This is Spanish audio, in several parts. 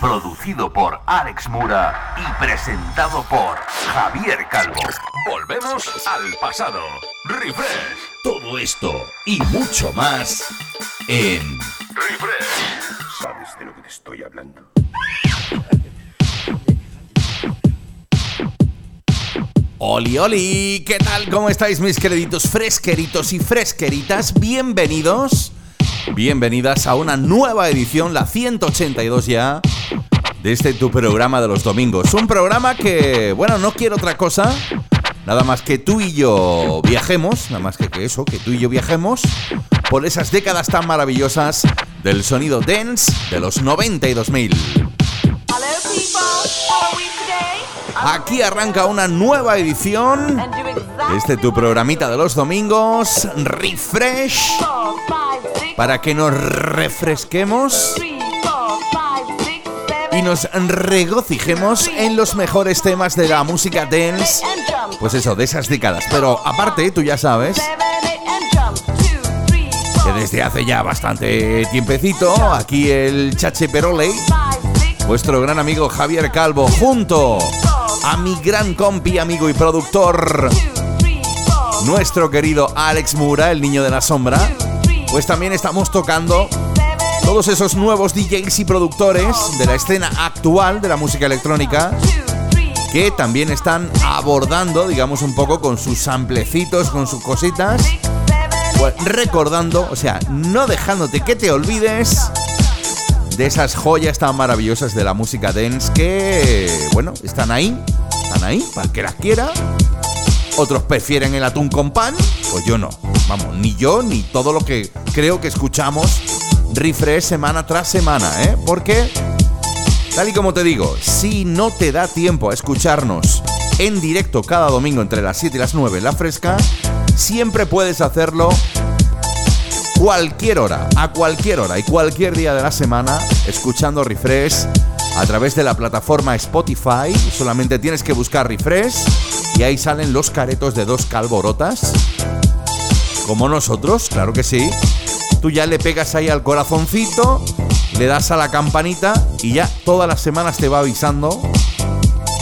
producido por Alex Mura y presentado por Javier Calvo. Volvemos al pasado. Refresh. Todo esto y mucho más en Refresh. ¿Sabes de lo que te estoy hablando? Oli, oli, ¿qué tal? ¿Cómo estáis mis queriditos fresqueritos y fresqueritas? Bienvenidos, bienvenidas a una nueva edición, la 182 ya, de este tu programa de los domingos. Un programa que, bueno, no quiero otra cosa, nada más que tú y yo viajemos, nada más que, eso, que tú y yo viajemos por esas décadas tan maravillosas del sonido dance de los 92.000. Hello, people. How are we today? Aquí arranca una nueva edición de este tu programita de los domingos, Refresh, para que nos refresquemos y nos regocijemos en los mejores temas de la música dance, pues eso, de esas décadas. Pero aparte, tú ya sabes que desde hace ya bastante tiempecito, aquí el Chache Perole, vuestro gran amigo Javier Calvo, junto a mi gran compi, amigo y productor, nuestro querido Alex Mura, el niño de la sombra, pues también estamos tocando todos esos nuevos DJs y productores de la escena actual de la música electrónica que también están abordando, digamos, un poco con sus samplecitos, con sus cositas, pues recordando, o sea, no dejándote que te olvides de esas joyas tan maravillosas de la música dance que, bueno, están ahí, están ahí, para que las quiera. Otros prefieren el atún con pan, pues yo no. Vamos, ni yo ni todo lo que creo que escuchamos refresh semana tras semana, ¿eh? Porque, tal y como te digo, si no te da tiempo a escucharnos en directo cada domingo entre las 7 y las 9 en la fresca, siempre puedes hacerlo cualquier hora, a cualquier hora y cualquier día de la semana, escuchando Refresh a través de la plataforma Spotify. Solamente tienes que buscar Refresh y ahí salen los caretos de dos calborotas. Como nosotros, claro que sí. Tú ya le pegas ahí al corazoncito, le das a la campanita y ya todas las semanas te va avisando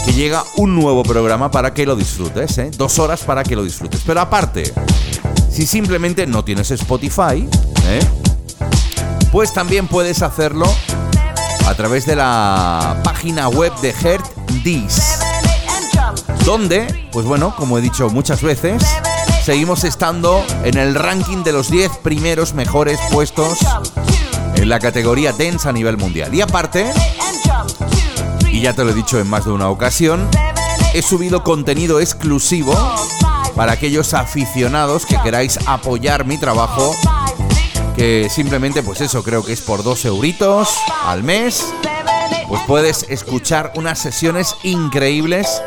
que llega un nuevo programa para que lo disfrutes, ¿eh? Dos horas para que lo disfrutes. Pero aparte, si simplemente no tienes Spotify, ¿eh? pues también puedes hacerlo a través de la página web de Heart Dis, donde, pues bueno, como he dicho muchas veces, seguimos estando en el ranking de los 10 primeros mejores puestos en la categoría Dance a nivel mundial. Y aparte, y ya te lo he dicho en más de una ocasión, he subido contenido exclusivo para aquellos aficionados que queráis apoyar mi trabajo, que simplemente pues eso creo que es por dos euritos al mes, pues puedes escuchar unas sesiones increíbles,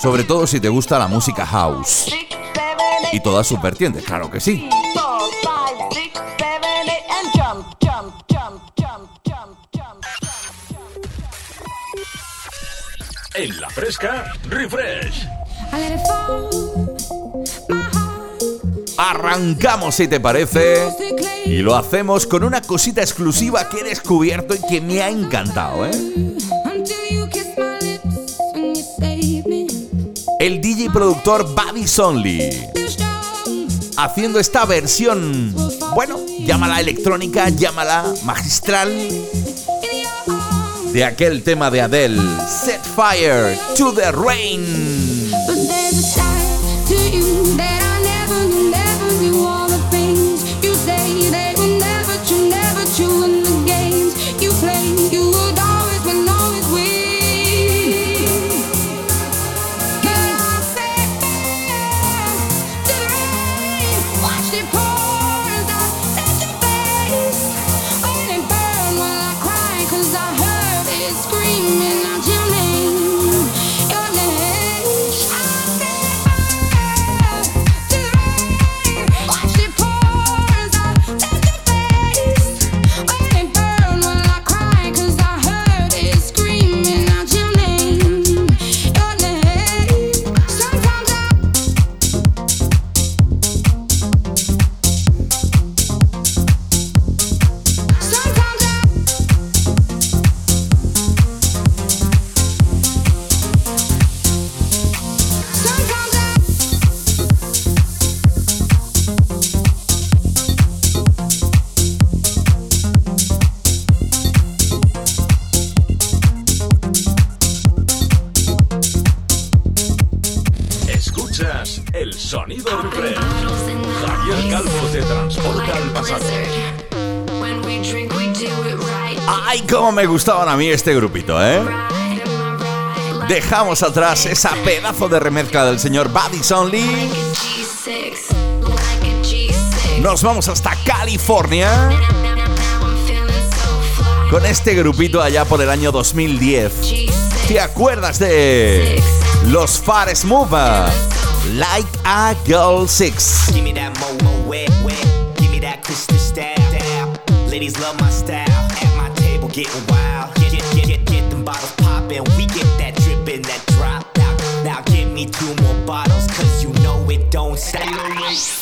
sobre todo si te gusta la música house y todas sus vertientes, claro que sí. En la fresca, refresh. Arrancamos si te parece y lo hacemos con una cosita exclusiva que he descubierto y que me ha encantado, ¿eh? El DJ productor Babis Only haciendo esta versión, bueno, llámala electrónica, llámala magistral de aquel tema de Adele, Set Fire to the Rain. El sonido refresh. Javier Calvo te transporta al pasado. Ay, cómo me gustaban a mí este grupito, ¿eh? Dejamos atrás esa pedazo de remezcla del señor Buddy Only. Nos vamos hasta California con este grupito allá por el año 2010. ¿Te acuerdas de los Fares Mova? like a girl six. Give me that mo mo wet wet. Give me that crystal. Ladies love my style. At my table getting wild. Get get get get, get them bottles. We get that that drop. Now give me two more bottles, cause you know it don't stop.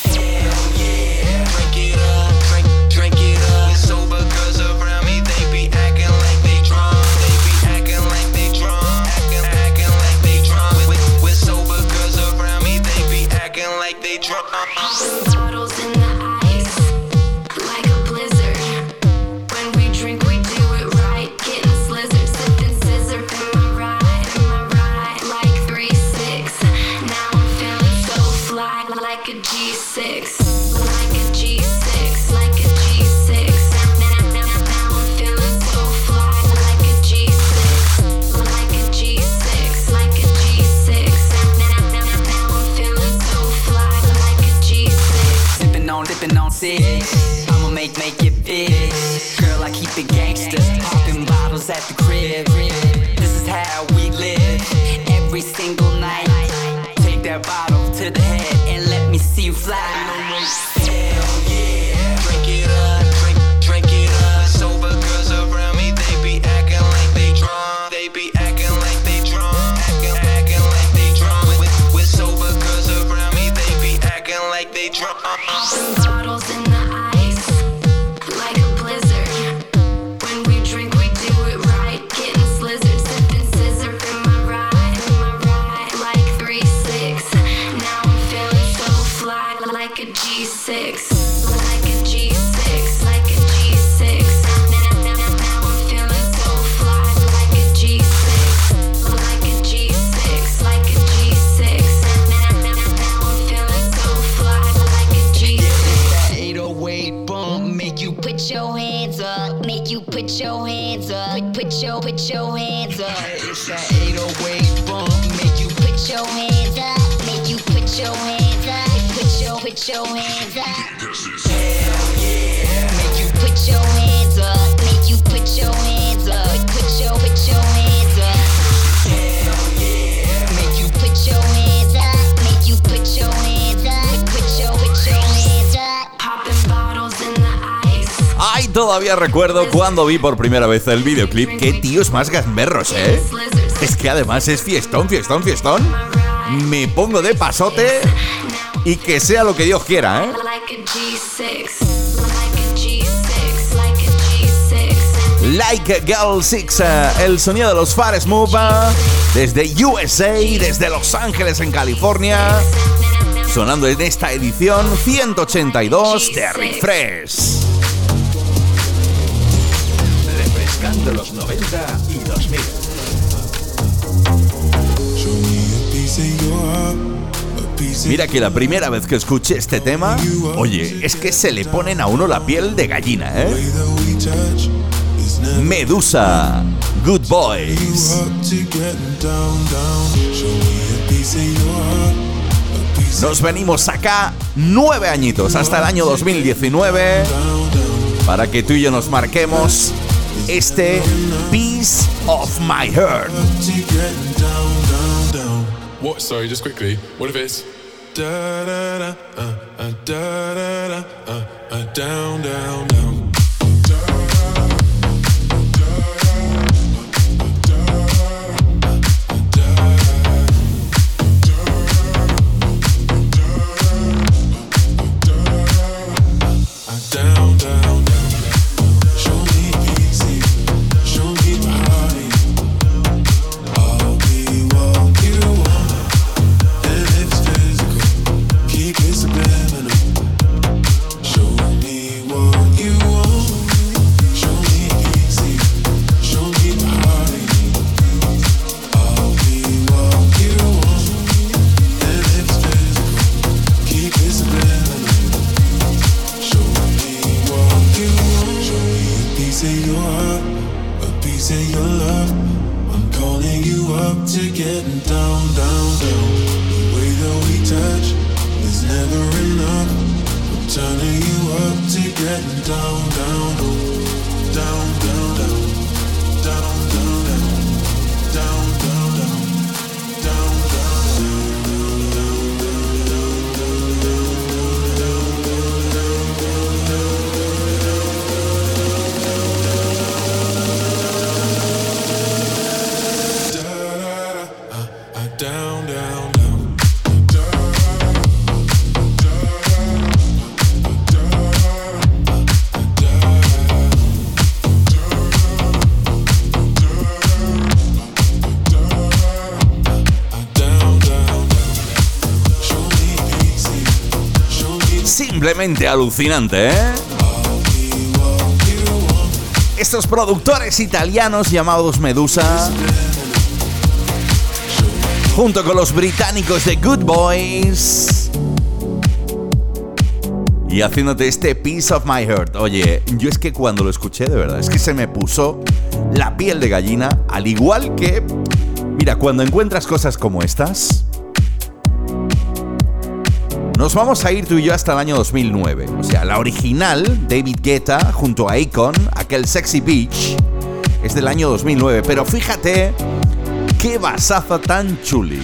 Bye. see. Todavía recuerdo cuando vi por primera vez el videoclip. Qué tíos más gamberros, ¿eh? Es que además es fiestón, fiestón, fiestón. Me pongo de pasote y que sea lo que Dios quiera, ¿eh? Like a Girl Six, eh, el sonido de los Fares Mova, desde USA, desde Los Ángeles en California, sonando en esta edición 182 de Refresh. de los 90 y Mira que la primera vez que escuché este tema, oye, es que se le ponen a uno la piel de gallina, ¿eh? Medusa, Good Boys. Nos venimos acá nueve añitos, hasta el año 2019, para que tú y yo nos marquemos este Piece of My Heart. What? Sorry, just quickly. What if it's da da da uh, uh, da da da uh, uh, down down down. Down, Alucinante, ¿eh? Estos productores italianos llamados Medusa, junto con los británicos de Good Boys, y haciéndote este Piece of My Heart. Oye, yo es que cuando lo escuché, de verdad, es que se me puso la piel de gallina, al igual que, mira, cuando encuentras cosas como estas, nos vamos a ir tú y yo hasta el año 2009. O sea, la original, David Guetta, junto a Akon, aquel Sexy Beach, es del año 2009. Pero fíjate qué basaza tan chuli.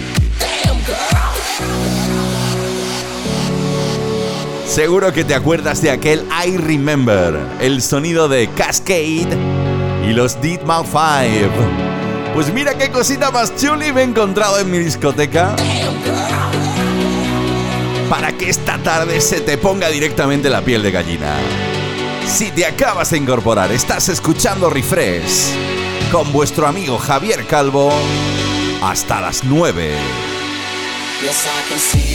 Seguro que te acuerdas de aquel I Remember, el sonido de Cascade y los Dead Mouth 5. Pues mira qué cosita más chuli me he encontrado en mi discoteca para que esta tarde se te ponga directamente la piel de gallina. Si te acabas de incorporar, estás escuchando Refresh con vuestro amigo Javier Calvo hasta las 9. Yes, I can see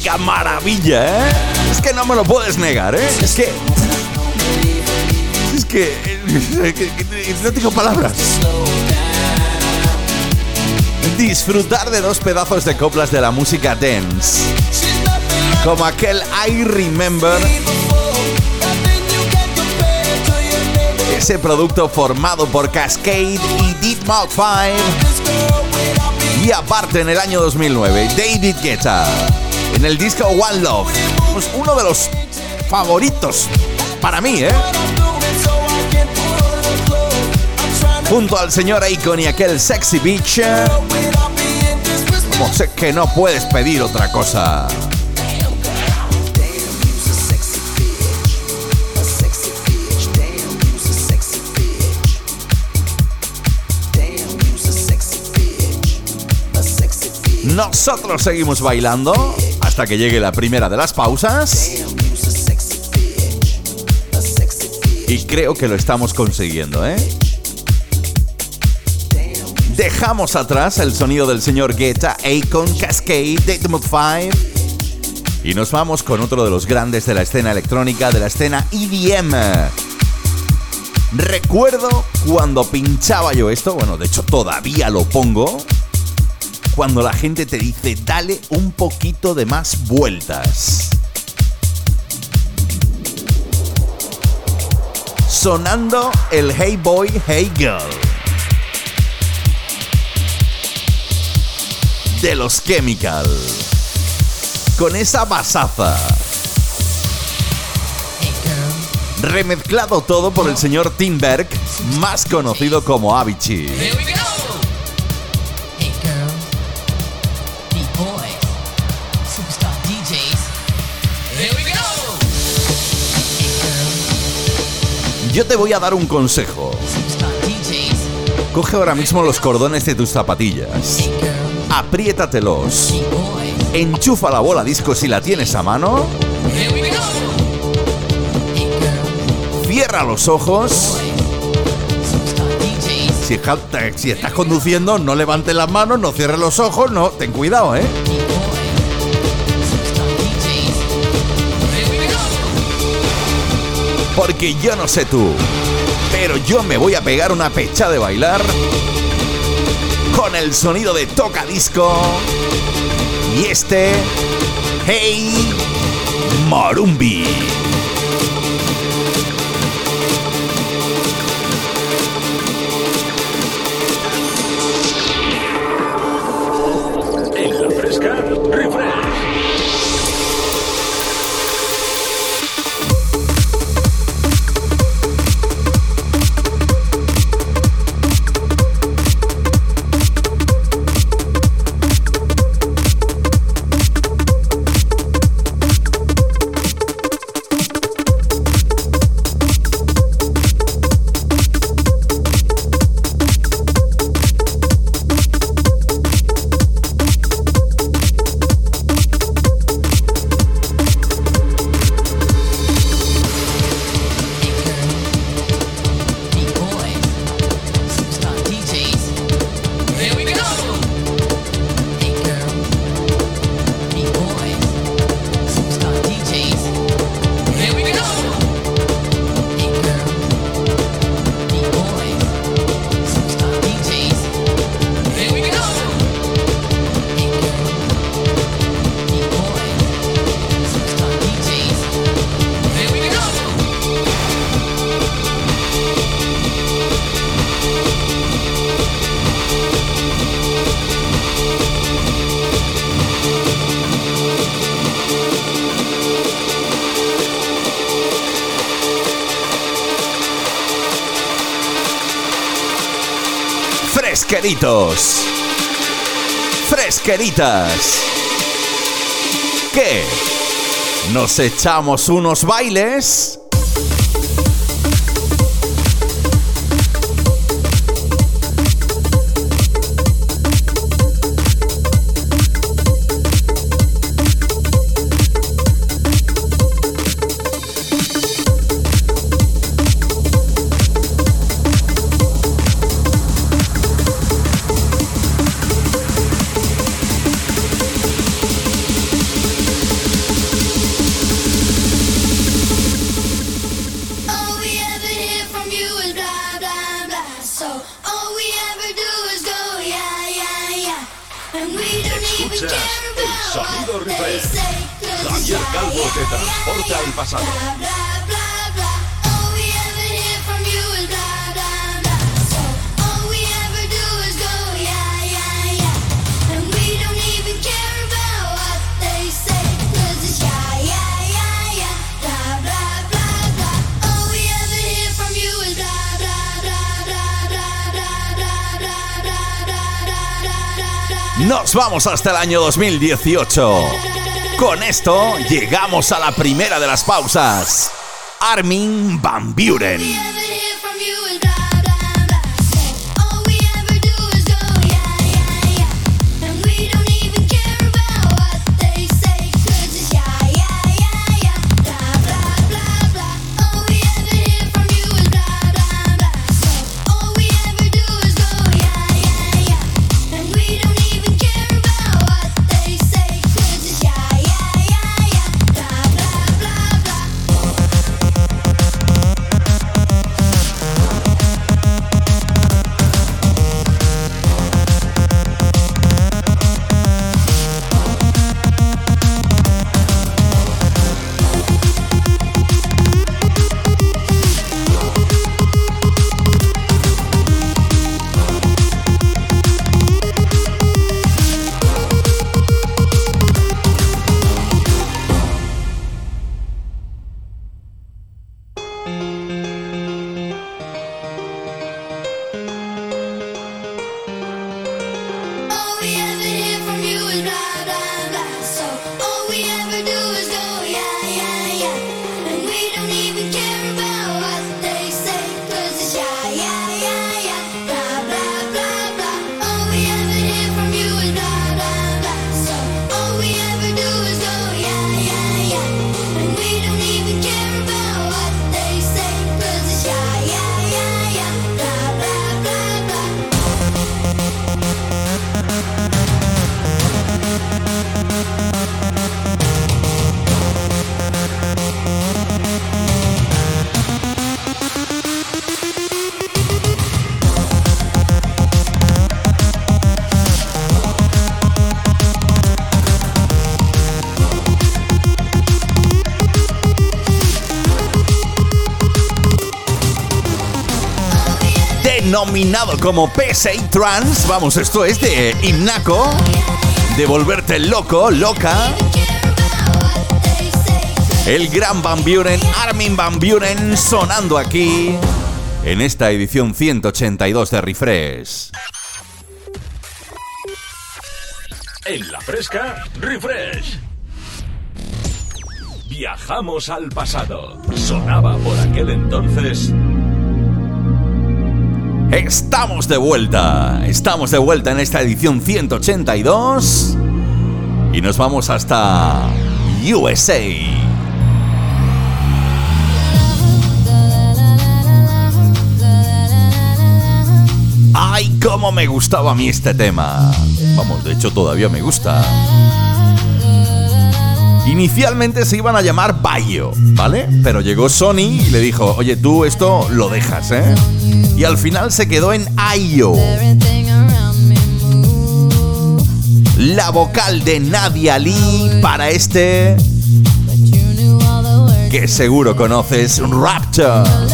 auténtica maravilla, eh! Es que no me lo puedes negar, ¿eh? Es que. Es que. no tengo palabras. Disfrutar de dos pedazos de coplas de la música dance. Como aquel I Remember. Ese producto formado por Cascade y Deep Mouth 5. Y aparte en el año 2009, David Guetta. En el disco One Love. Pues uno de los favoritos para mí, ¿eh? Junto al señor Akon y aquel Sexy Beach. Como sé que no puedes pedir otra cosa. Nosotros seguimos bailando hasta que llegue la primera de las pausas. Y creo que lo estamos consiguiendo, ¿eh? Dejamos atrás el sonido del señor Guetta, Akon, Cascade, Datemod 5. Y nos vamos con otro de los grandes de la escena electrónica, de la escena EDM. Recuerdo cuando pinchaba yo esto, bueno, de hecho todavía lo pongo, cuando la gente te dice, dale un poquito de más vueltas. Sonando el Hey Boy, Hey Girl. De los Chemical. Con esa basaza. Remezclado todo por el señor Tim Berg, más conocido como Avicii. Yo te voy a dar un consejo. Coge ahora mismo los cordones de tus zapatillas. Apriétatelos. Enchufa la bola disco si la tienes a mano. Cierra los ojos. Si, estás conduciendo, no levantes las manos, no cierres los ojos, no, ten cuidado, ¿eh? Porque yo no sé tú, pero yo me voy a pegar una pecha de bailar con el sonido de toca disco y este Hey Morumbi. Fresqueritas. ¿Qué? ¿Nos echamos unos bailes? Nos vamos hasta el año 2018. Con esto llegamos a la primera de las pausas. Armin Van Buren. Como PSI Trans. Vamos, esto es de Himnaco. De volverte loco, loca. El gran Van Buren, Armin Van Buren, sonando aquí en esta edición 182 de Refresh. En la fresca, refresh. Viajamos al pasado. Sonaba por aquel entonces. Estamos de vuelta, estamos de vuelta en esta edición 182 y nos vamos hasta USA. ¡Ay, cómo me gustaba a mí este tema! Vamos, de hecho todavía me gusta. Inicialmente se iban a llamar Bayo, ¿vale? Pero llegó Sony y le dijo, oye, tú esto lo dejas, ¿eh? Y al final se quedó en Ayo. La vocal de Nadia Lee para este que seguro conoces, Raptor.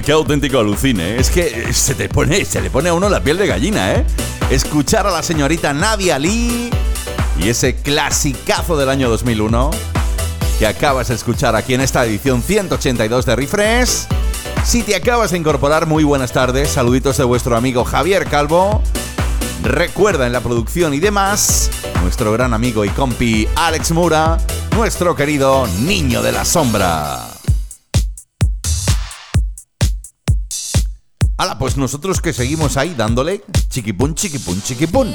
qué auténtico alucine. ¿eh? Es que eh, se te pone, se le pone a uno la piel de gallina, ¿eh? Escuchar a la señorita Nadia Lee y ese clasicazo del año 2001 que acabas de escuchar aquí en esta edición 182 de Refresh. Si te acabas de incorporar, muy buenas tardes. Saluditos de vuestro amigo Javier Calvo. Recuerda en la producción y demás, nuestro gran amigo y compi Alex Mura, nuestro querido niño de la sombra. pues nosotros que seguimos ahí dándole chiquipún, chiquipún, chiquipún.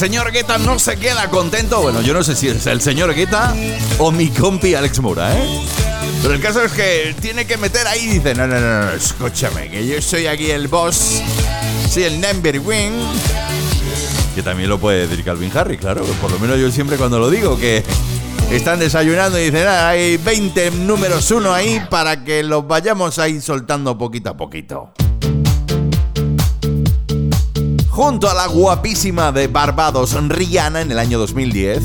Señor Guetta no se queda contento. Bueno, yo no sé si es el señor Guetta o mi compi Alex Moura, ¿eh? Pero el caso es que tiene que meter ahí y dice, no, no, no, no, escúchame, que yo soy aquí el boss, soy el number one. Que también lo puede decir Calvin Harris, claro, que por lo menos yo siempre cuando lo digo, que están desayunando y dicen, "Ah, hay 20 números uno ahí para que los vayamos ahí soltando poquito a poquito. Junto a la guapísima de Barbados, Rihanna, en el año 2010,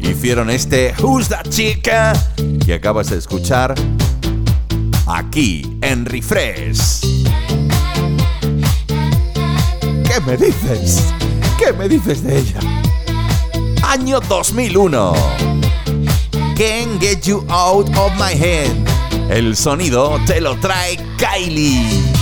hicieron este Who's That Chica que acabas de escuchar aquí en Refresh. ¿Qué me dices? ¿Qué me dices de ella? Año 2001. Can't Get You Out of My Head. El sonido te lo trae Kylie.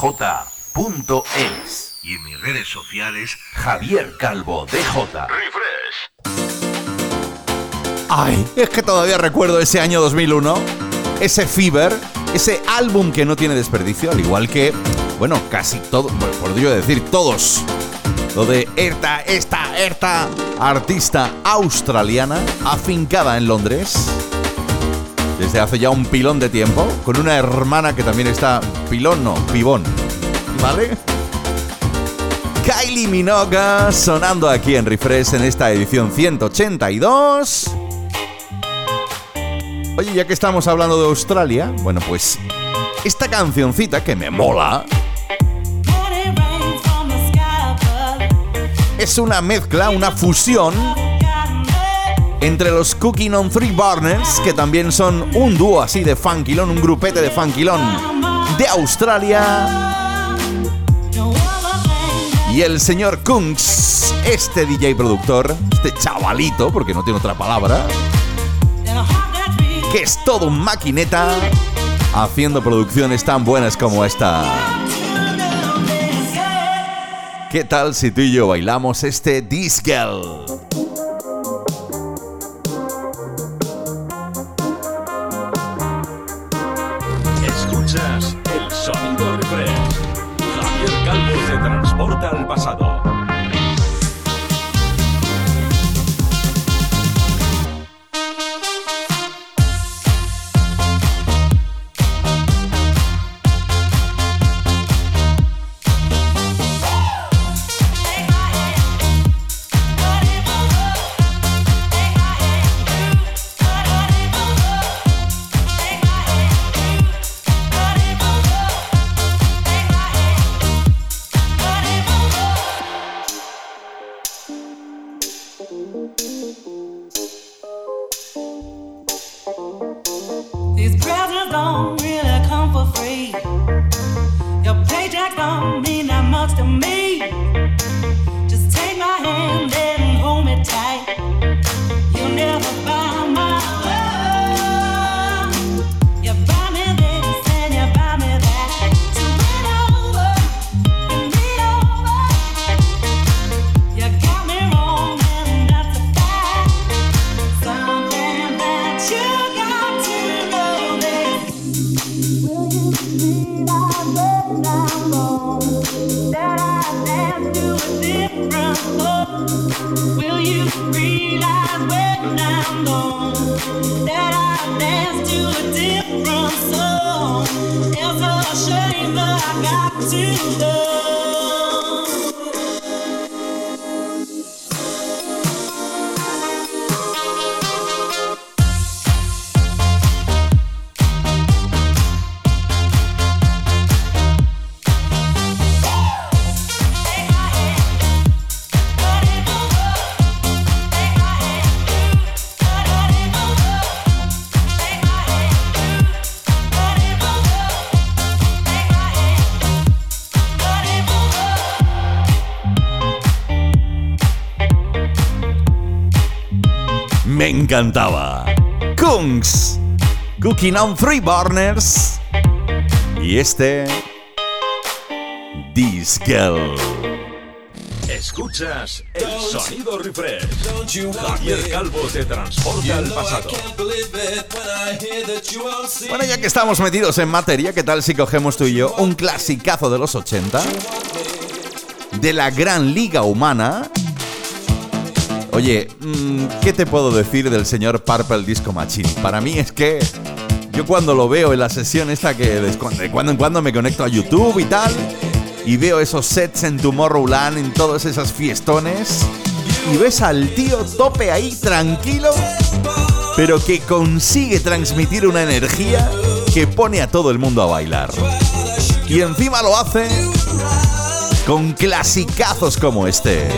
www.javiercalvodj.es Y en mis redes sociales, Javier Calvo DJ. Ay, es que todavía recuerdo ese año 2001, ese Fever, ese álbum que no tiene desperdicio, al igual que, bueno, casi todo, bueno, podría decir todos. Lo de esta, esta, esta artista australiana afincada en Londres desde hace ya un pilón de tiempo, con una hermana que también está pilón, no, pibón, ¿vale? Kylie Minogue sonando aquí en Refresh en esta edición 182. Oye, ya que estamos hablando de Australia, bueno, pues esta cancioncita que me mola es una mezcla, una fusión entre los Cooking on Three Burners, que también son un dúo así de funkilón, un grupete de funkilón de Australia, y el señor Kungs, este DJ productor, este chavalito, porque no tiene otra palabra, que es todo un maquineta haciendo producciones tan buenas como esta. ¿Qué tal si tú y yo bailamos este Discal? Escuchas Te transporta al pasado. Encantaba. Kungs, Cooking on Three Burners. Y este. Discal. Escuchas el sonido refresh. Javier Calvo te transporta al pasado. Bueno, ya que estamos metidos en materia, ¿qué tal si cogemos tú y yo un clasicazo de los 80? De la gran liga humana. Oye, mm, ¿qué te puedo decir del señor Purple Disco Machine? Para mí es que yo cuando lo veo en la sesión esta que de cu- de cuando en cuando me conecto a YouTube y tal, y veo esos sets en Tomorrowland, en todas esas fiestones, y ves al tío tope ahí tranquilo, pero que consigue transmitir una energía que pone a todo el mundo a bailar. Y encima lo hace con clasicazos como este.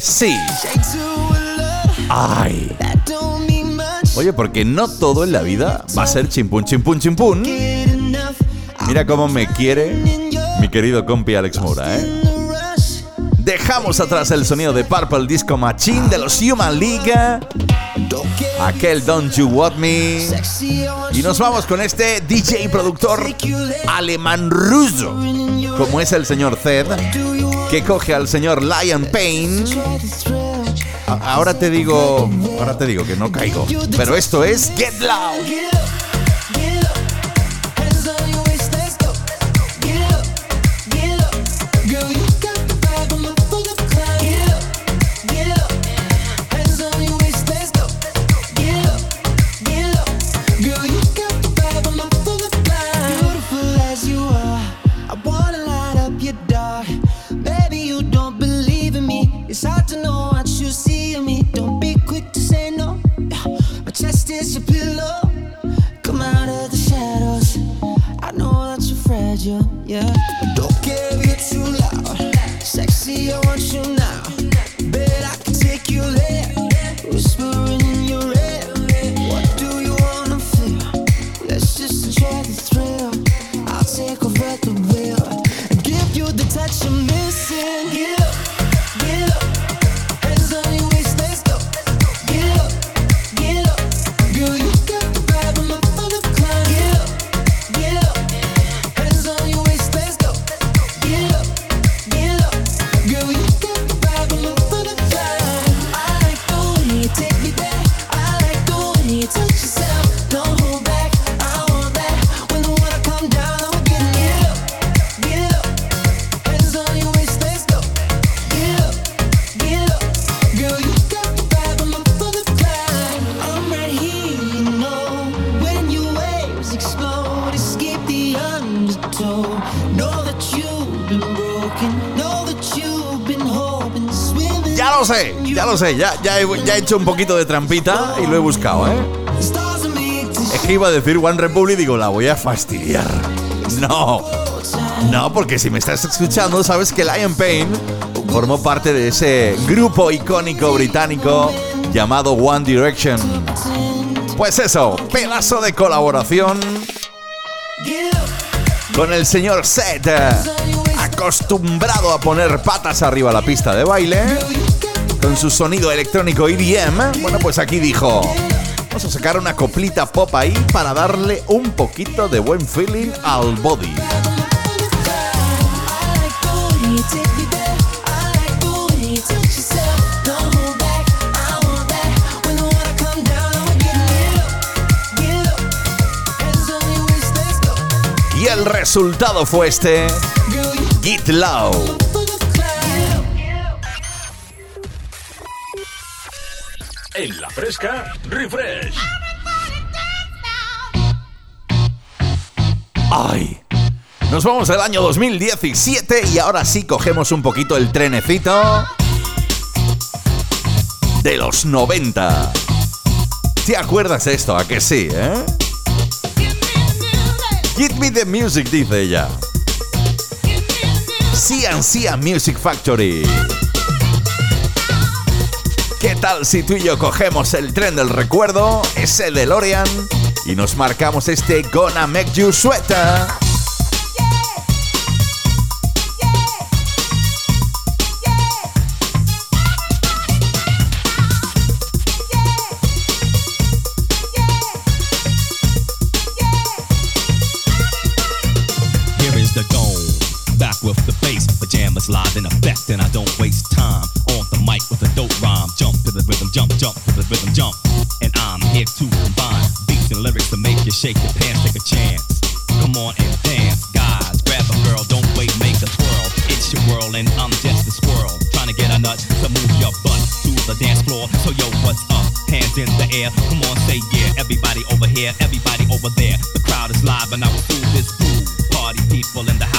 Sí. Ay. Oye, porque no todo en la vida va a ser chimpún, chimpún, chimpún. Mira cómo me quiere mi querido compi Alex Moura, ¿eh? Dejamos atrás el sonido de Purple Disco Machine de los Human League. Aquel Don't You Want Me. Y nos vamos con este DJ productor alemán ruso, como es el señor Zed, que coge al señor Lion Payne. Ahora te digo, ahora te digo que no caigo, pero esto es Get Loud. Sé, ya ya, he, hecho un poquito de trampita y lo he buscado, ¿eh? Es que iba a decir One Republic digo, la voy a fastidiar. No, no, porque si me estás escuchando, sabes que Lion Payne formó parte de ese grupo icónico británico llamado One Direction. Pues eso, pedazo de colaboración con el señor Seth, acostumbrado a poner patas arriba a la pista de baile, con su sonido electrónico EDM. Bueno, pues aquí dijo, vamos a sacar una coplita pop ahí para darle un poquito de buen feeling al body. Y el resultado fue este, Get Low. Fresca, refresh. ¡Ay! Nos vamos al año 2017 y ahora sí cogemos un poquito el trenecito de los 90. ¿Te acuerdas esto? ¿A que sí, eh? Give me the music, dice ella. CNC Music Factory. ¿Qué tal si tú y yo cogemos el tren del recuerdo, ese DeLorean, y nos marcamos este Gonna Make You Sweater? Shake your pants, take a chance. Come on and dance, guys, grab a girl, don't wait, make a twirl. It's your world, and I'm just a squirrel, trying to get a nut to move your butt to the dance floor. So yo, what's up? Hands in the air, come on, say yeah. Everybody over here, everybody over there. The crowd is live, and I will do this groove. Party people in the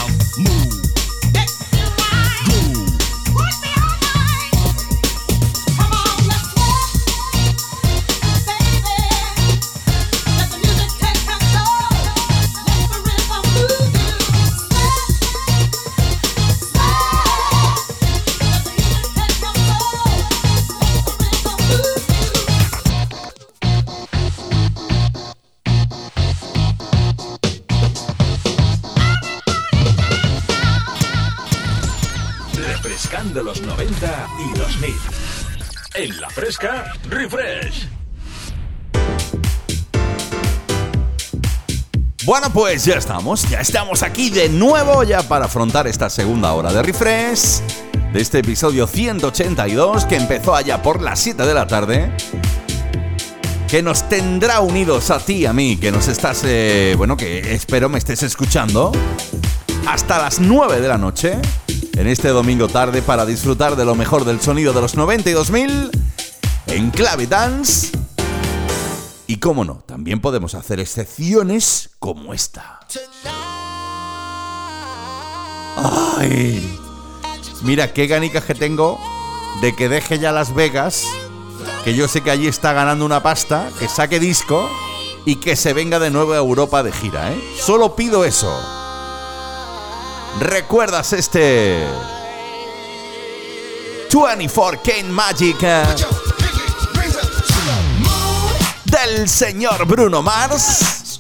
fresca, refresh. Bueno, pues ya estamos, ya estamos aquí de nuevo ya para afrontar esta segunda hora de refresh de este episodio 182 que empezó allá por las 7 de la tarde. Que nos tendrá unidos a ti a mí, que nos estás, eh, bueno, que espero me estés escuchando hasta las 9 de la noche en este domingo tarde para disfrutar de lo mejor del sonido de los 92.000 en clave dance. Y cómo no, también podemos hacer excepciones como esta. ¡Ay! Mira qué ganicas que tengo de que deje ya Las Vegas, que yo sé que allí está ganando una pasta, que saque disco y que se venga de nuevo a Europa de gira, ¿eh? Solo pido eso. ¿Recuerdas este 24K Magic del señor Bruno Mars?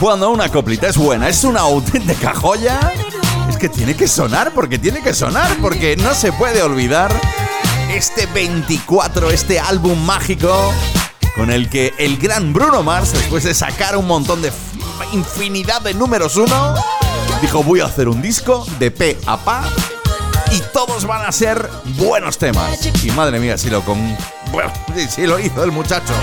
Cuando una coplita es buena, es una auténtica joya, es que tiene que sonar, porque tiene que sonar, porque no se puede olvidar este 24, este álbum mágico con el que el gran Bruno Mars, después de sacar un montón de infinidad de números uno, dijo voy a hacer un disco de pe a pa y todos van a ser buenos temas. Y madre mía, si lo con... Bueno, sí lo hizo el muchacho.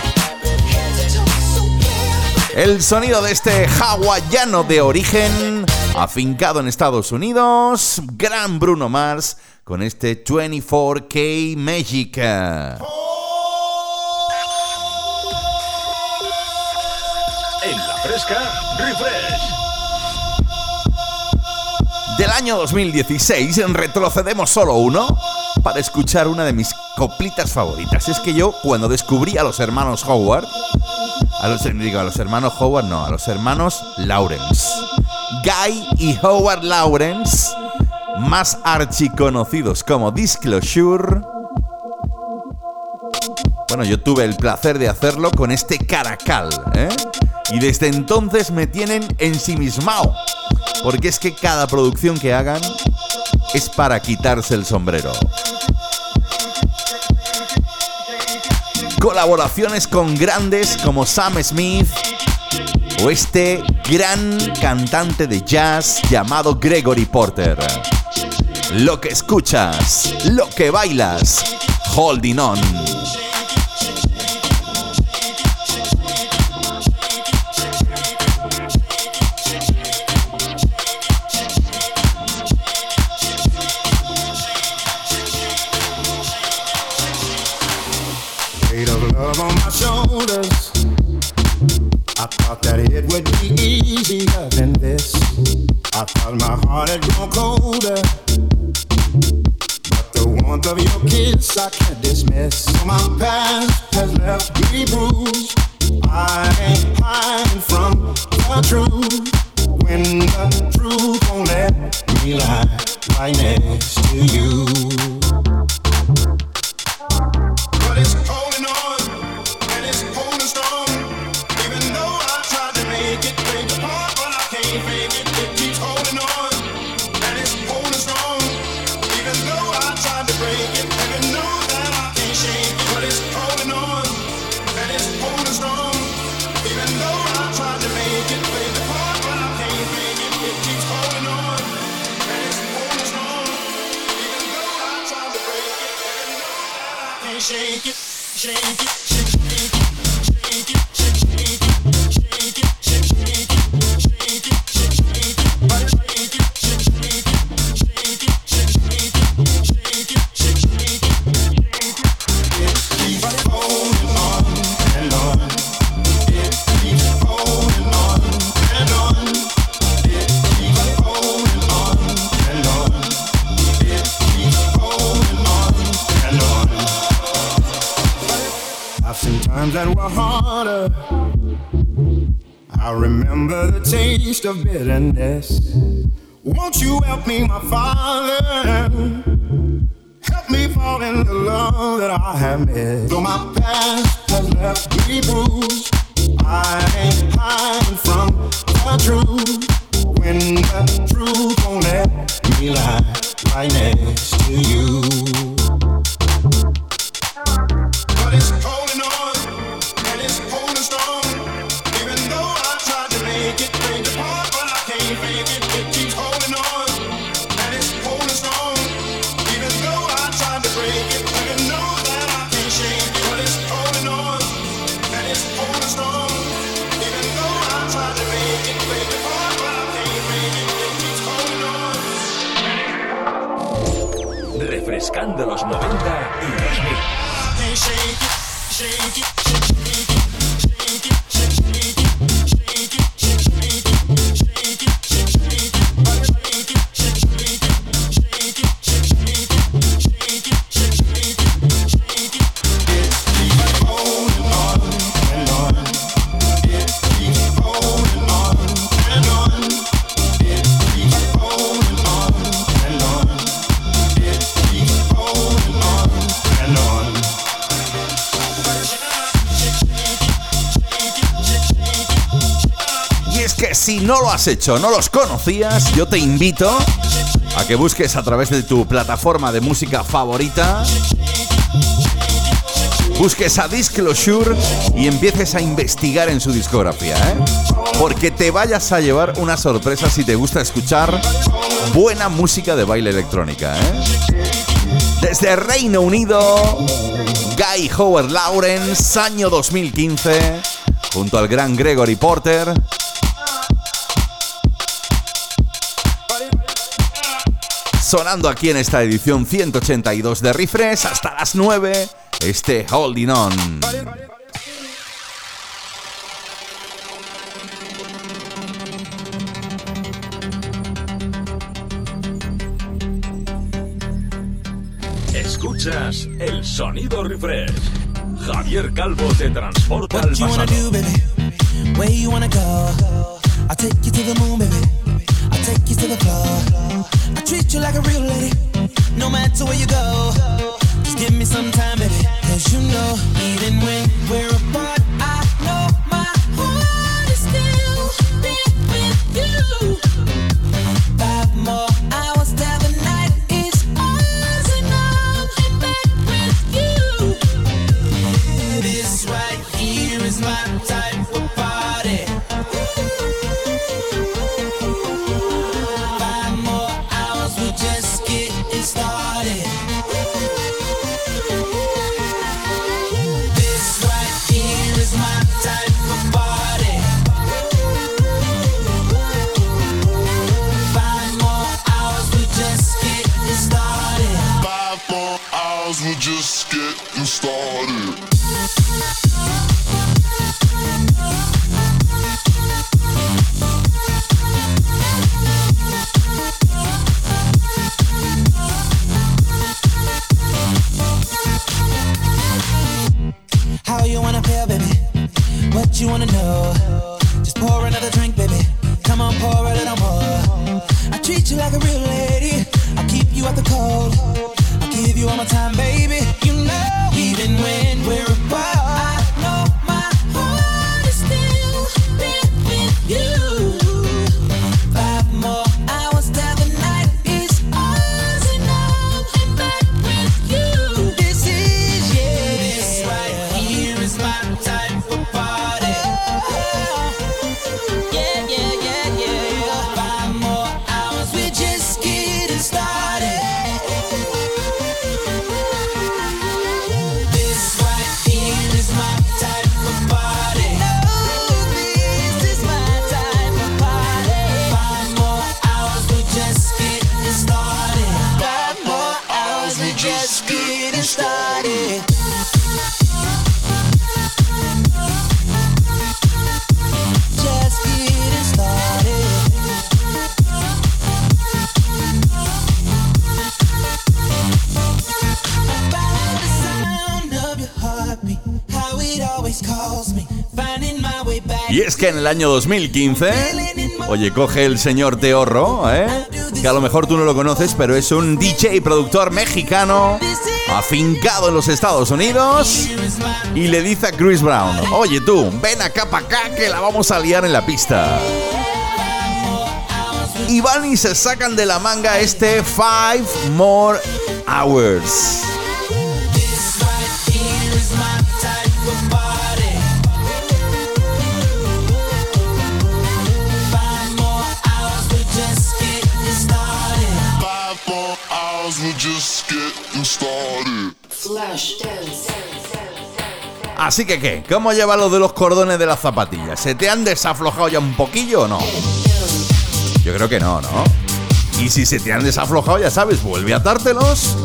El sonido de este hawaiano de origen, afincado en Estados Unidos, gran Bruno Mars, con este 24K Magic. En la fresca, refresh. Del año 2016 retrocedemos solo uno para escuchar una de mis coplitas favoritas. Es que yo cuando descubrí a los hermanos Howard, a los, digo, a los hermanos Howard, no, a los hermanos Lawrence. Guy y Howard Lawrence, más archiconocidos como Disclosure. Bueno, yo tuve el placer de hacerlo con este caracal, ¿eh? Y desde entonces me tienen ensimismado. Porque es que cada producción que hagan es para quitarse el sombrero. colaboraciones con grandes como Sam Smith o este gran cantante de jazz llamado Gregory Porter. Lo que escuchas, lo que bailas, holding on. my name. hecho, no los conocías, yo te invito a que busques a través de tu plataforma de música favorita, busques a Disclosure y empieces a investigar en su discografía, ¿eh? porque te vayas a llevar una sorpresa si te gusta escuchar buena música de baile electrónica. ¿eh? Desde Reino Unido, Guy Howard Lawrence, año 2015, junto al gran Gregory Porter. sonando aquí en esta edición 182 de Refresh hasta las 9, este Holding On. Escuchas el sonido Refresh. Javier Calvo te transporta al pasado. treat you like a real lady, no matter where you go. Just give me some time, baby, cause you know, even when we're apart. El año 2015, oye, coge el señor Teorro, ¿eh? que a lo mejor tú no lo conoces, pero es un DJ y productor mexicano afincado en los Estados Unidos y le dice a Chris Brown, oye tú, ven acá para acá que la vamos a liar en la pista. Y van y se sacan de la manga este Five More Hours. Así que qué, ¿cómo lleva lo de los cordones de las zapatillas? ¿Se te han desaflojado ya un poquillo o no? Yo creo que no, ¿no? Y si se te han desaflojado, ya sabes, vuelve a atártelos,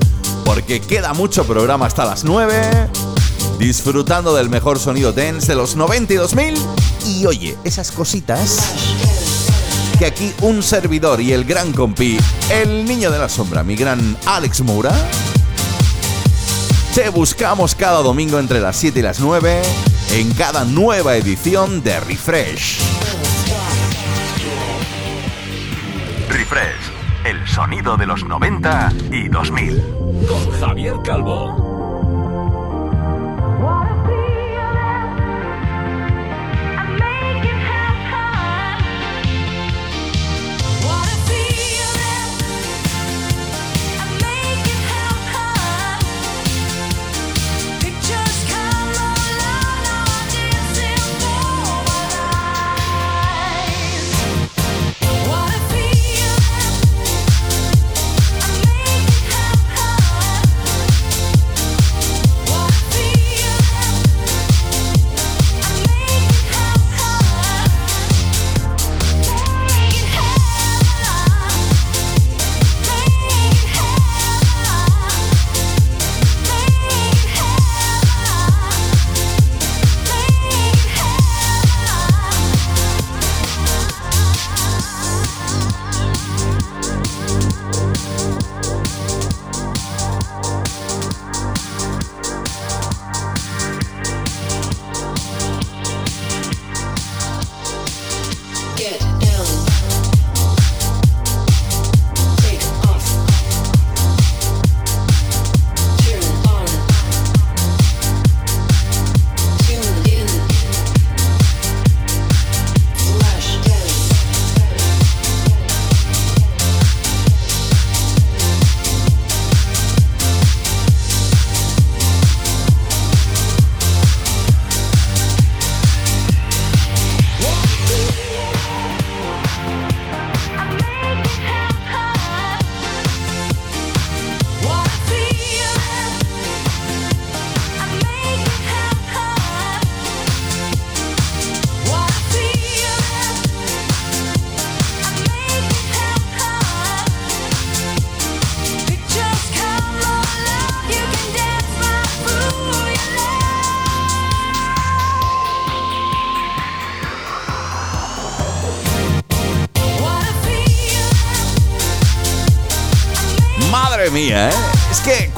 porque queda mucho programa hasta las 9, disfrutando del mejor sonido dance de los 92.000 y oye, esas cositas que aquí un servidor y el gran compi, el niño de la sombra, mi gran Alex Moura, te buscamos cada domingo entre las 7 y las 9 en cada nueva edición de Refresh. Refresh, el sonido de los 90 y 2000. Con Javier Calvo.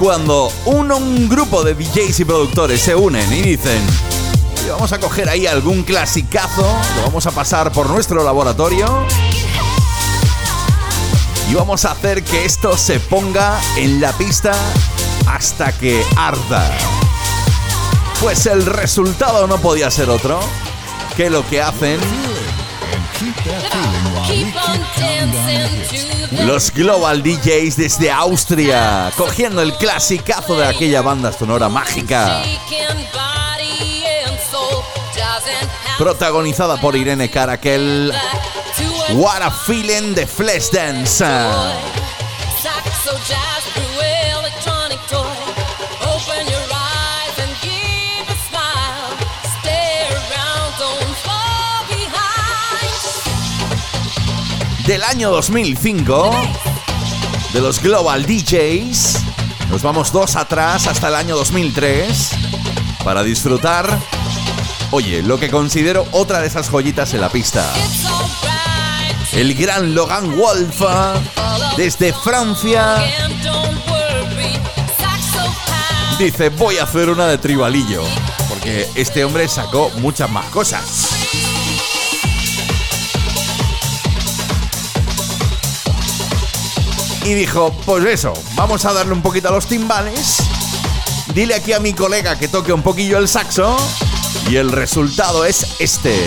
Cuando un, un grupo de DJs y productores se unen y dicen, "Oye, vamos a coger ahí algún clasicazo, lo vamos a pasar por nuestro laboratorio Y vamos a hacer que esto se ponga en la pista hasta que arda. Pues el resultado no podía ser otro que lo que hacen los Global DJs desde Austria, cogiendo el clasicazo de aquella banda sonora mágica, protagonizada por Irene Caraquel. What a feeling de Flashdance. Saxo Del año 2005, de los Global DJs, nos vamos dos atrás hasta el año 2003 para disfrutar, oye, lo que considero otra de esas joyitas en la pista. El gran Logan Wolf desde Francia dice voy a hacer una de tribalillo porque este hombre sacó muchas más cosas. Y dijo, pues eso, vamos a darle un poquito a los timbales. Dile aquí a mi colega que toque un poquillo el saxo. Y el resultado es este.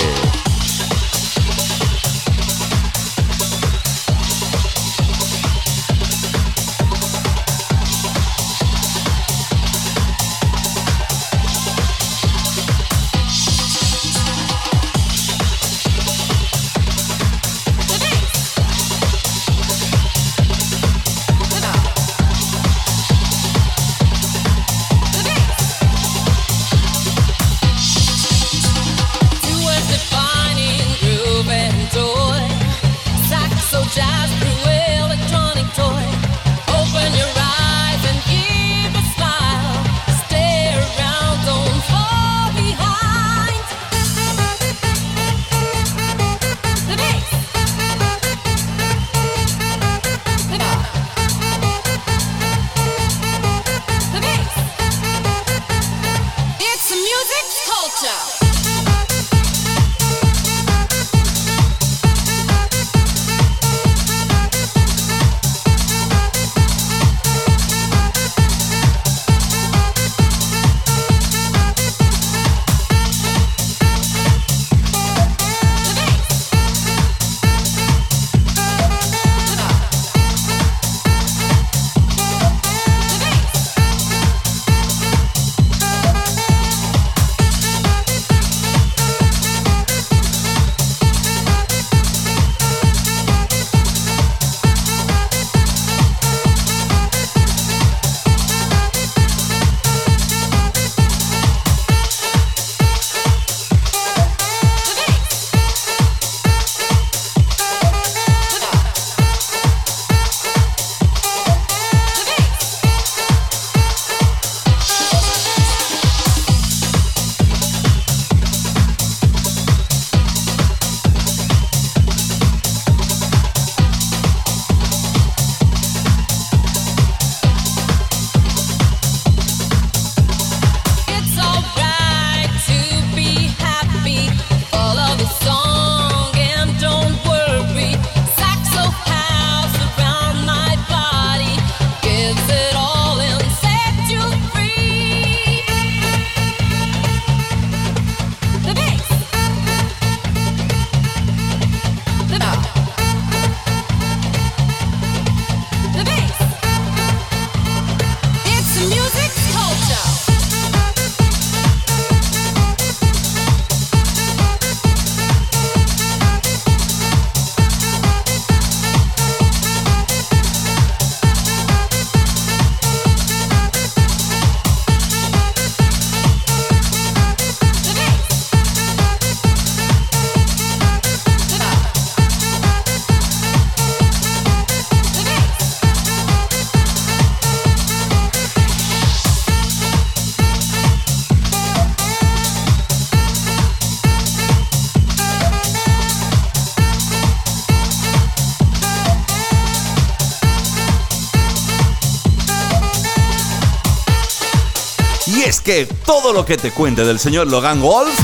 Que todo lo que te cuente del señor Logan Wolf,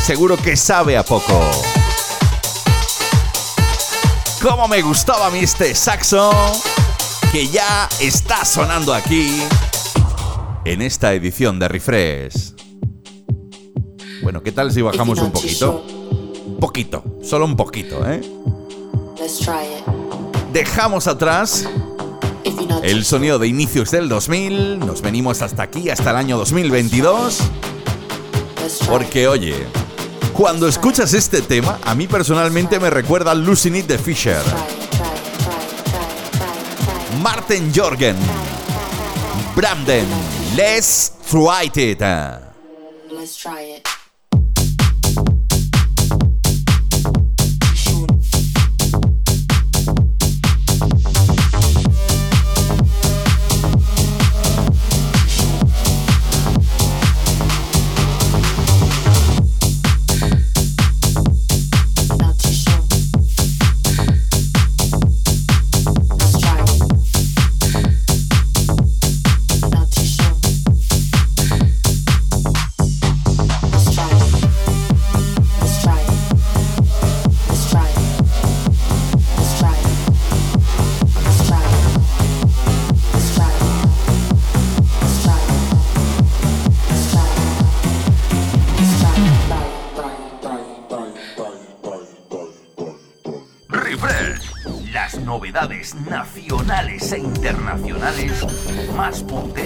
seguro que sabe a poco. Cómo me gustaba a mí este saxo que ya está sonando aquí en esta edición de Refresh. Bueno, ¿qué tal si bajamos un poquito? Un poquito, solo un poquito, ¿eh? Dejamos atrás el sonido de inicios del 2000, nos venimos hasta aquí, hasta el año 2022, let's try porque oye, cuando escuchas este tema, a mí personalmente me recuerda a Losing de Fisher, Martin Jorgen, Branden, Let's Try it. Let's try it. más poder.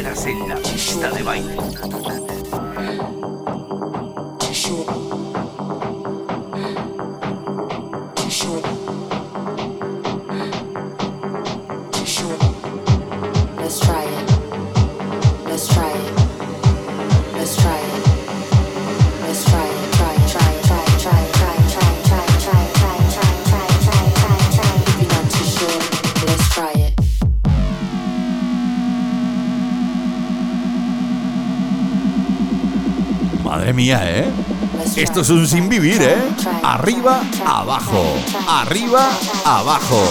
Esto es un sin vivir, ¿eh? Arriba, abajo, arriba, abajo.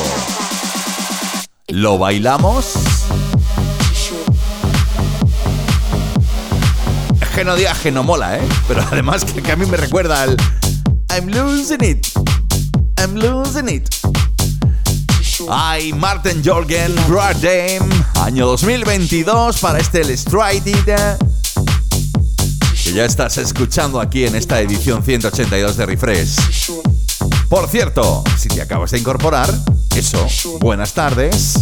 ¿Lo bailamos? Es que no digas que mola, ¿eh? Pero además que, a mí me recuerda al I'm losing it, I'm losing it. Ay, Martin Jorgen, Brad Dame, año 2022 para este Try It, que ya estás escuchando aquí en esta edición 182 de Refresh. Por cierto, si te acabas de incorporar, eso, buenas tardes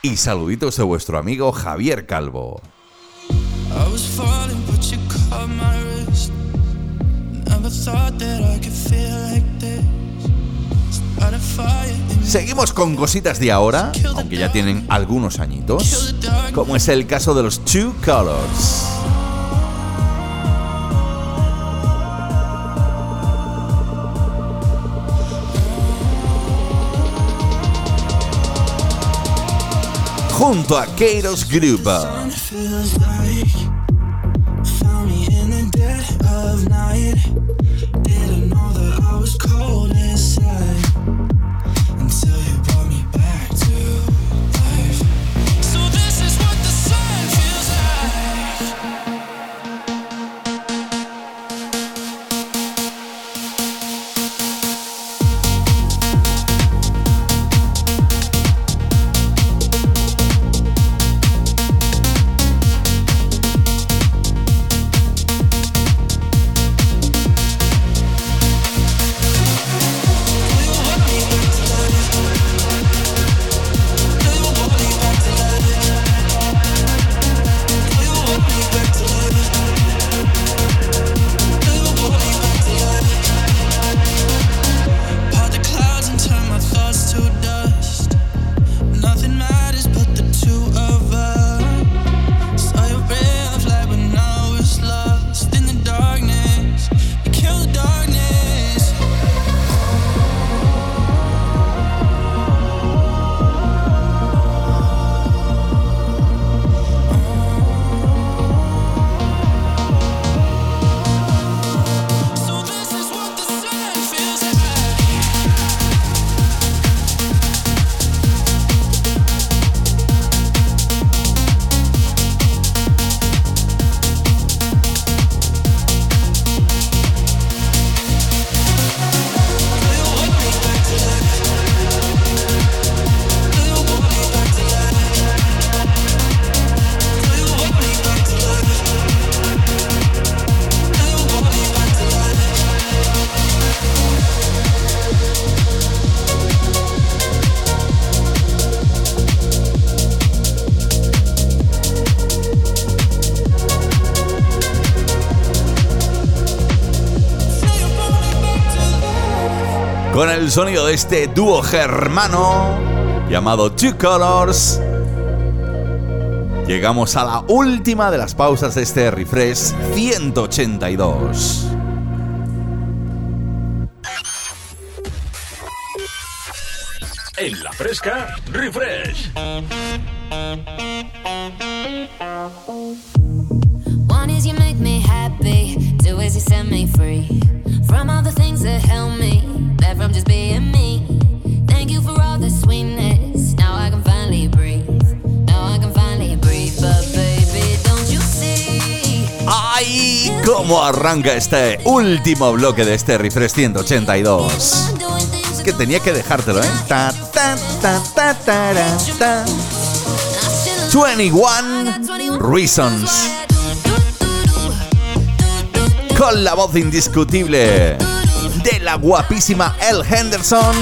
y saluditos de vuestro amigo Javier Calvo. Seguimos con cositas de ahora, aunque ya tienen algunos añitos, como es el caso de los Two Colors. Junto a feels like found me in the dead of night. Con el sonido de este dúo germano llamado Two Colors. Llegamos a la última de las pausas de este refresh 182. En la fresca, refresh. One is you make me ¡Ay! ¿Cómo arranca este último bloque de este refresh 182? Es que tenía que dejártelo, ¿eh? Ta, ta. 21 Reasons. Con la voz indiscutible de la guapísima Elle Henderson.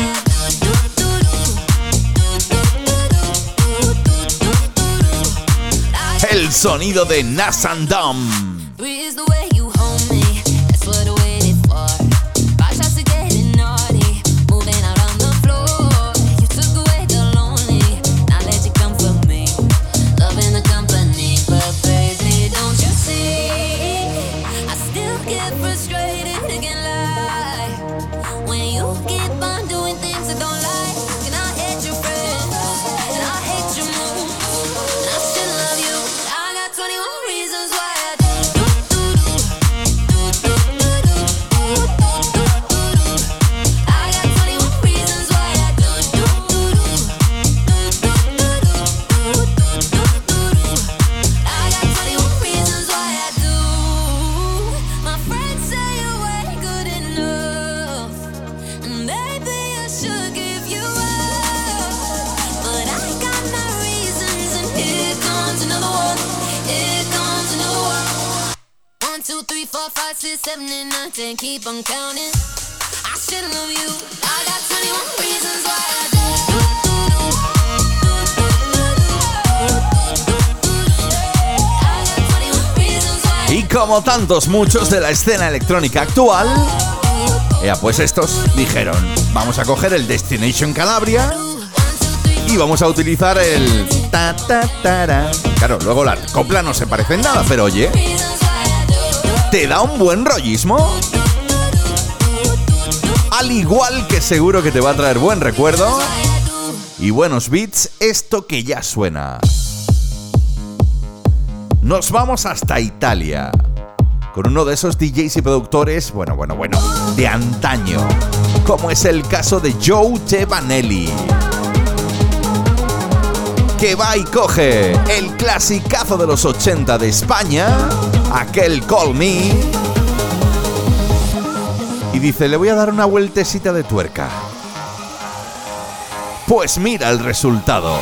El sonido de Nassandom. Keep on counting. I love you. I got 21 reasons why I do. Y como tantos muchos de la escena electrónica actual, ya pues estos dijeron, vamos a coger el Destination Calabria y vamos a utilizar el ta tara. Claro, luego la copla no se parece en nada, pero oye, ¿te da un buen rollismo? Al igual que seguro que te va a traer buen recuerdo y buenos beats, esto que ya suena. Nos vamos hasta Italia. Con uno de esos DJs y productores, bueno, bueno, bueno, de antaño. Como es el caso de Joe Tevanelli. Que va y coge el clasicazo de los 80 de España, aquel Call Me. Y dice, le voy a dar una vueltecita de tuerca. Pues mira el resultado.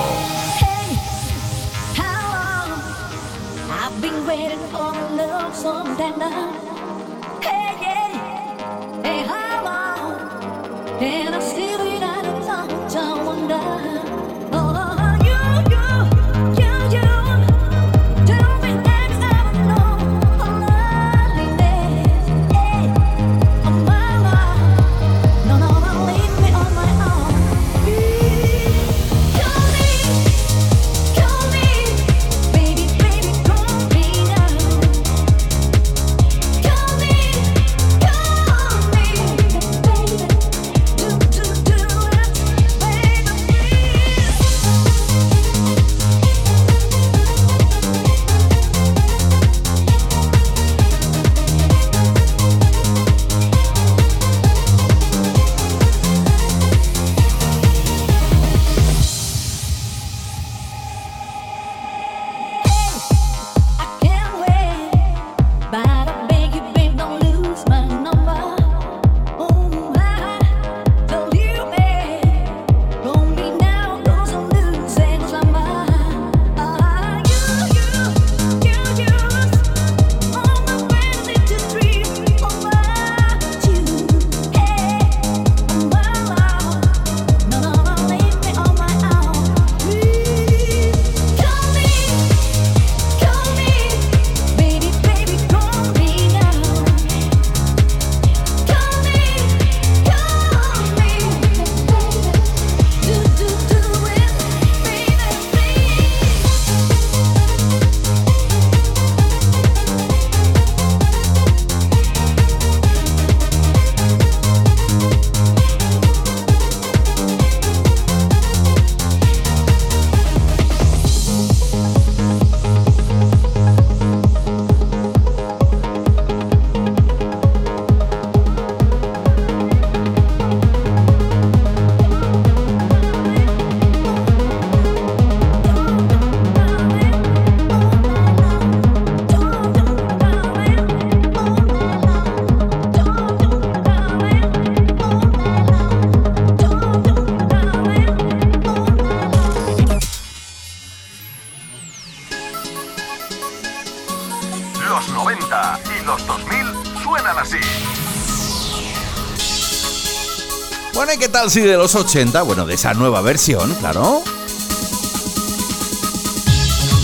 Tal si de los 80? Bueno, de esa nueva versión, claro.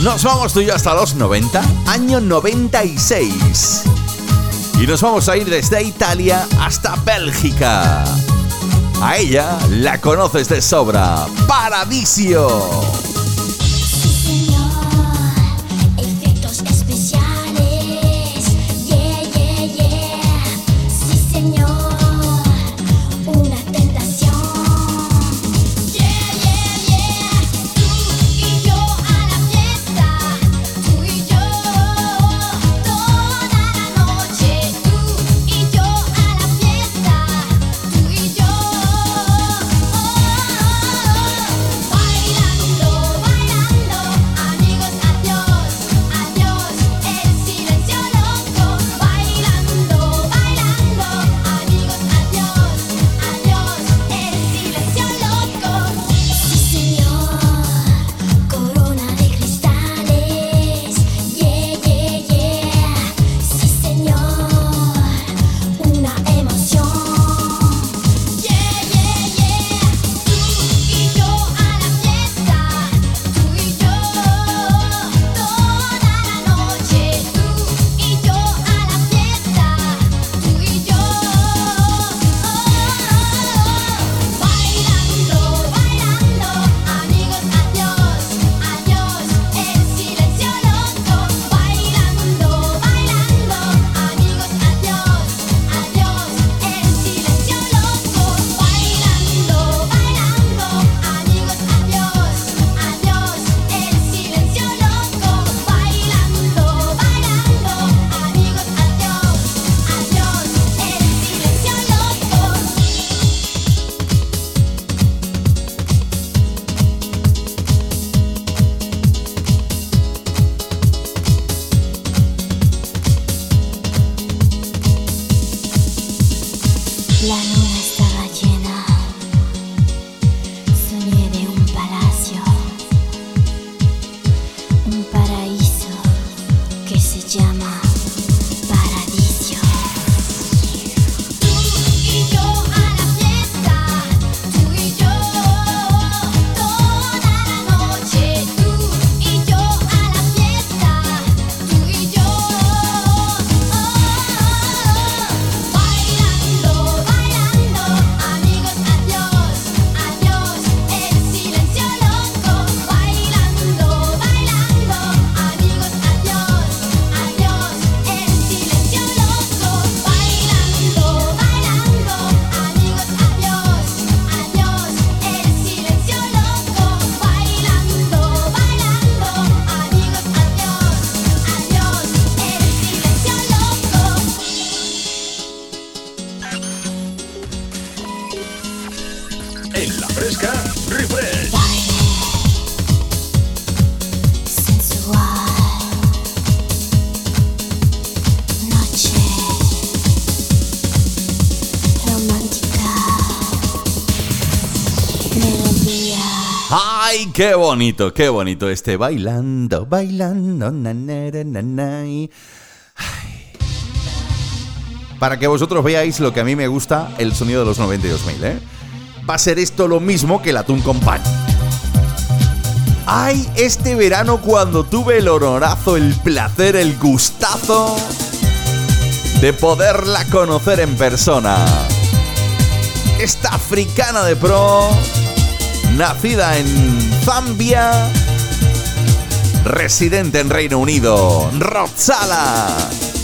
Nos vamos tú y yo hasta los 90, año 96. Y nos vamos a ir desde Italia hasta Bélgica. A ella la conoces de sobra, Paradisio. ¡Ay, qué bonito, qué bonito este bailando, bailando. Para que vosotros veáis lo que a mí me gusta el sonido de los 92.000, ¿eh? Va a ser esto lo mismo que el atún con pan. ¡Ay, este verano cuando tuve el honorazo, el placer, el gustazo de poderla conocer en persona! Esta africana de pro nacida en Zambia, residente en Reino Unido, Roxala.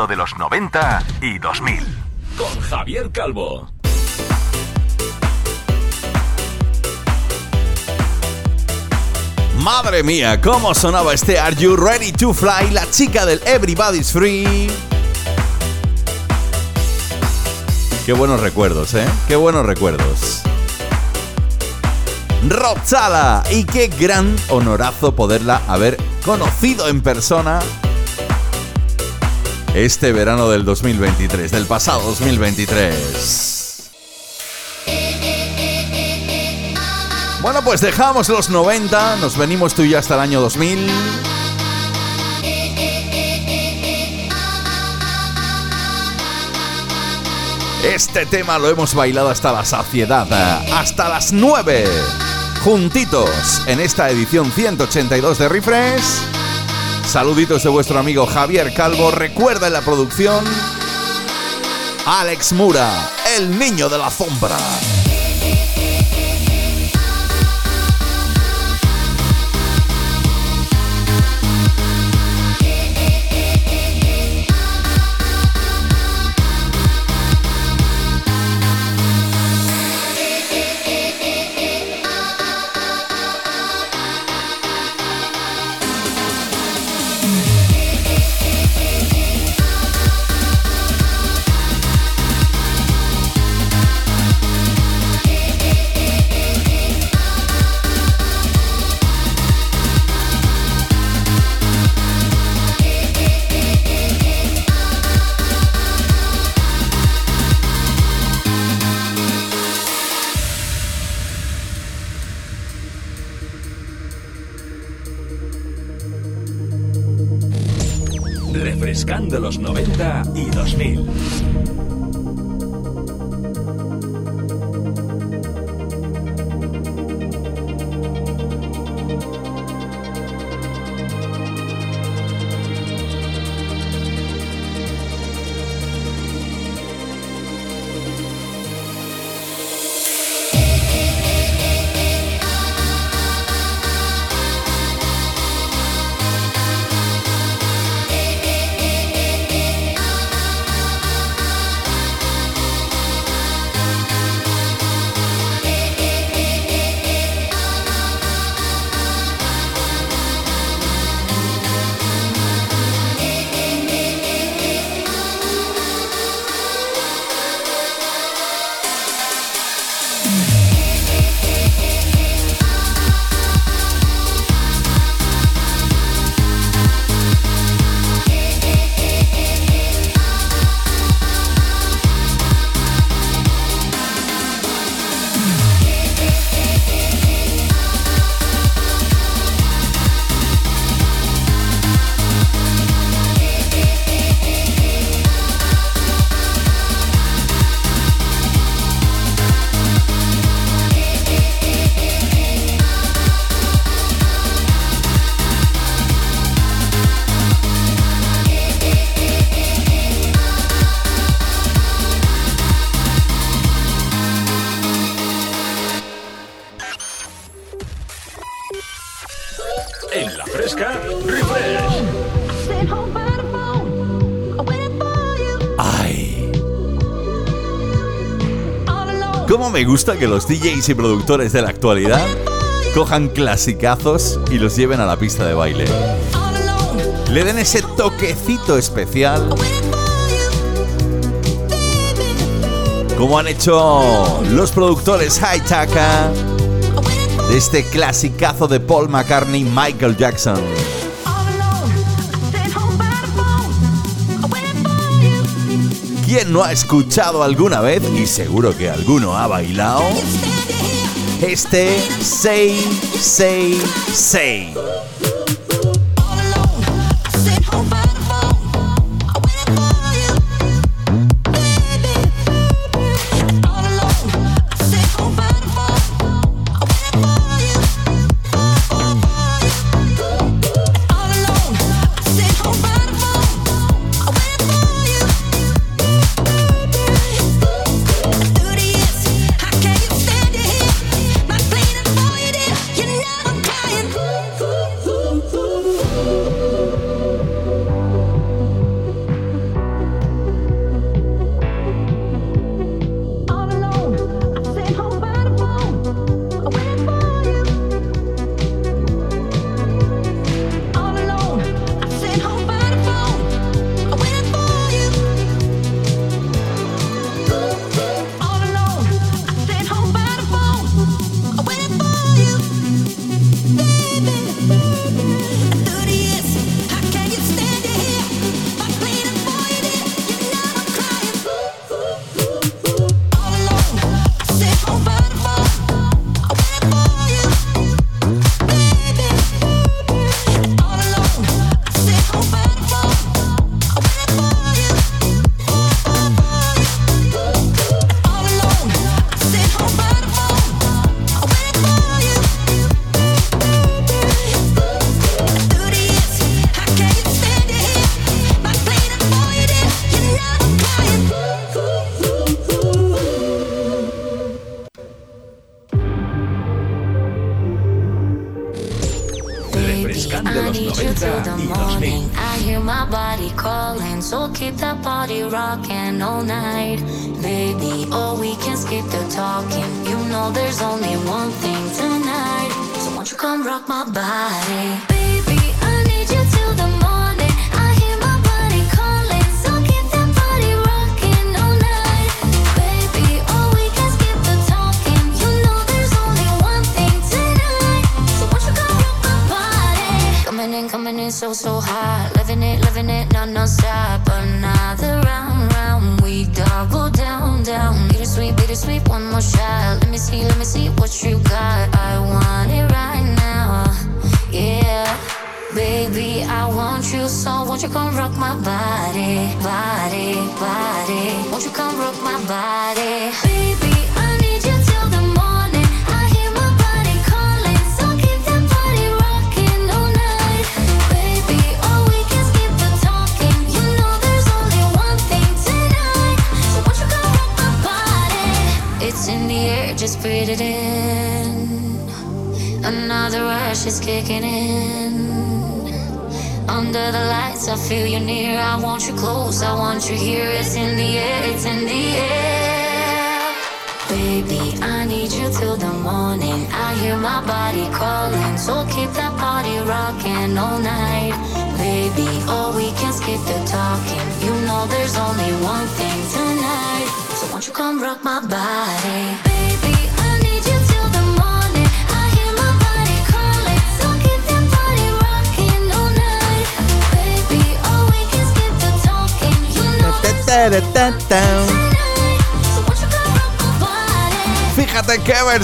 Sonido de los 90 y 2000. Con Javier Calvo. Madre mía, cómo sonaba este Are You Ready to Fly, la chica del Everybody's Free. Qué buenos recuerdos, ¿eh? Qué buenos recuerdos. Roxala, y qué gran honorazo poderla haber conocido en persona este verano del 2023, del pasado 2023. Bueno, pues dejamos los 90, nos venimos tú y yo hasta el año 2000. Este tema lo hemos bailado hasta la saciedad, hasta las 9, juntitos en esta edición 182 de Refresh. Saluditos de vuestro amigo Javier Calvo. Recuerda en la producción Alex Mura, el niño de la sombra. ¿Cómo me gusta que los DJs y productores de la actualidad cojan clasicazos y los lleven a la pista de baile? Le den ese toquecito especial. Como han hecho los productores Haitaka de este clasicazo de Paul McCartney y Michael Jackson. ¿Quién no ha escuchado alguna vez, y seguro que alguno ha bailado, este 666?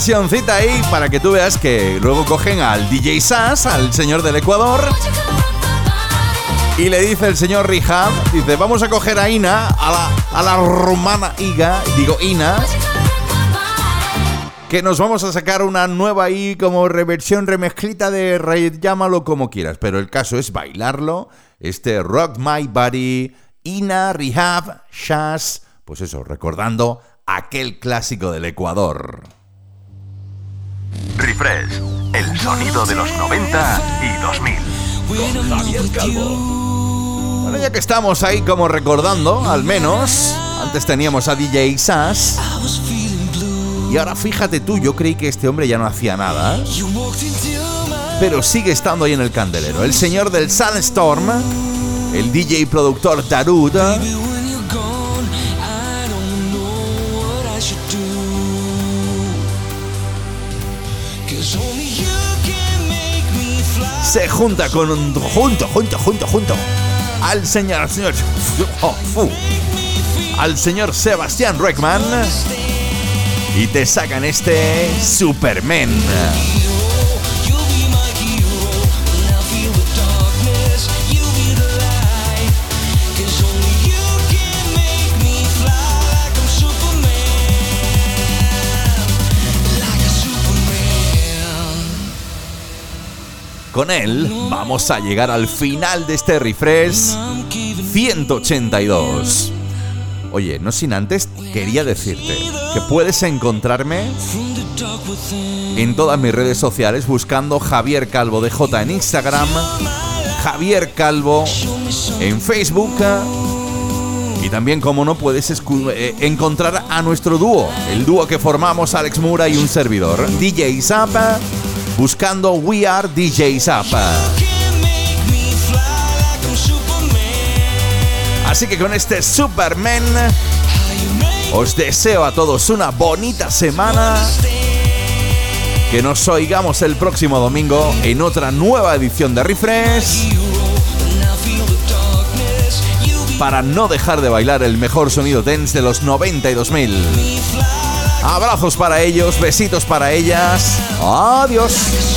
Qué versioncita ahí para que tú veas que luego cogen al DJ Sass, al señor del Ecuador, y le dice el señor Rihab, dice, vamos a coger a Ina, a la, a la rumana Iga, digo Ina, que nos vamos a sacar una nueva ahí como reversión remezclita de Raid, llámalo como quieras, pero el caso es bailarlo, este Rock My Body, Ina, Rehab, Shaz, pues eso, recordando aquel clásico del Ecuador. Refresh, el sonido de los 90 y 2000. Con Javier Calvo. Bueno, ya que estamos ahí como recordando, al menos, antes teníamos a DJ Sass. Y ahora fíjate tú, yo creí que este hombre ya no hacía nada. Pero sigue estando ahí en el candelero. El señor del Sandstorm, el DJ productor Darud. Se junta con un. Junto, junto, junto, junto. Al señor. Al señor. oh, al señor Sebastián Reckman. Y te sacan este Superman. Con él vamos a llegar al final de este refresh 182. Oye, no sin antes quería decirte que puedes encontrarme en todas mis redes sociales buscando Javier Calvo de J en Instagram, Javier Calvo en Facebook y también, como no, puedes eh, encontrar a nuestro dúo, el dúo que formamos Alex Mura y un servidor, DJ Zapa, buscando We Are DJ Zapa. Así que con este Superman os deseo a todos una bonita semana. Que nos oigamos el próximo domingo en otra nueva edición de Refresh. Para no dejar de bailar el mejor sonido dance de los 90 y 2000. Abrazos para ellos, besitos para ellas. Adiós.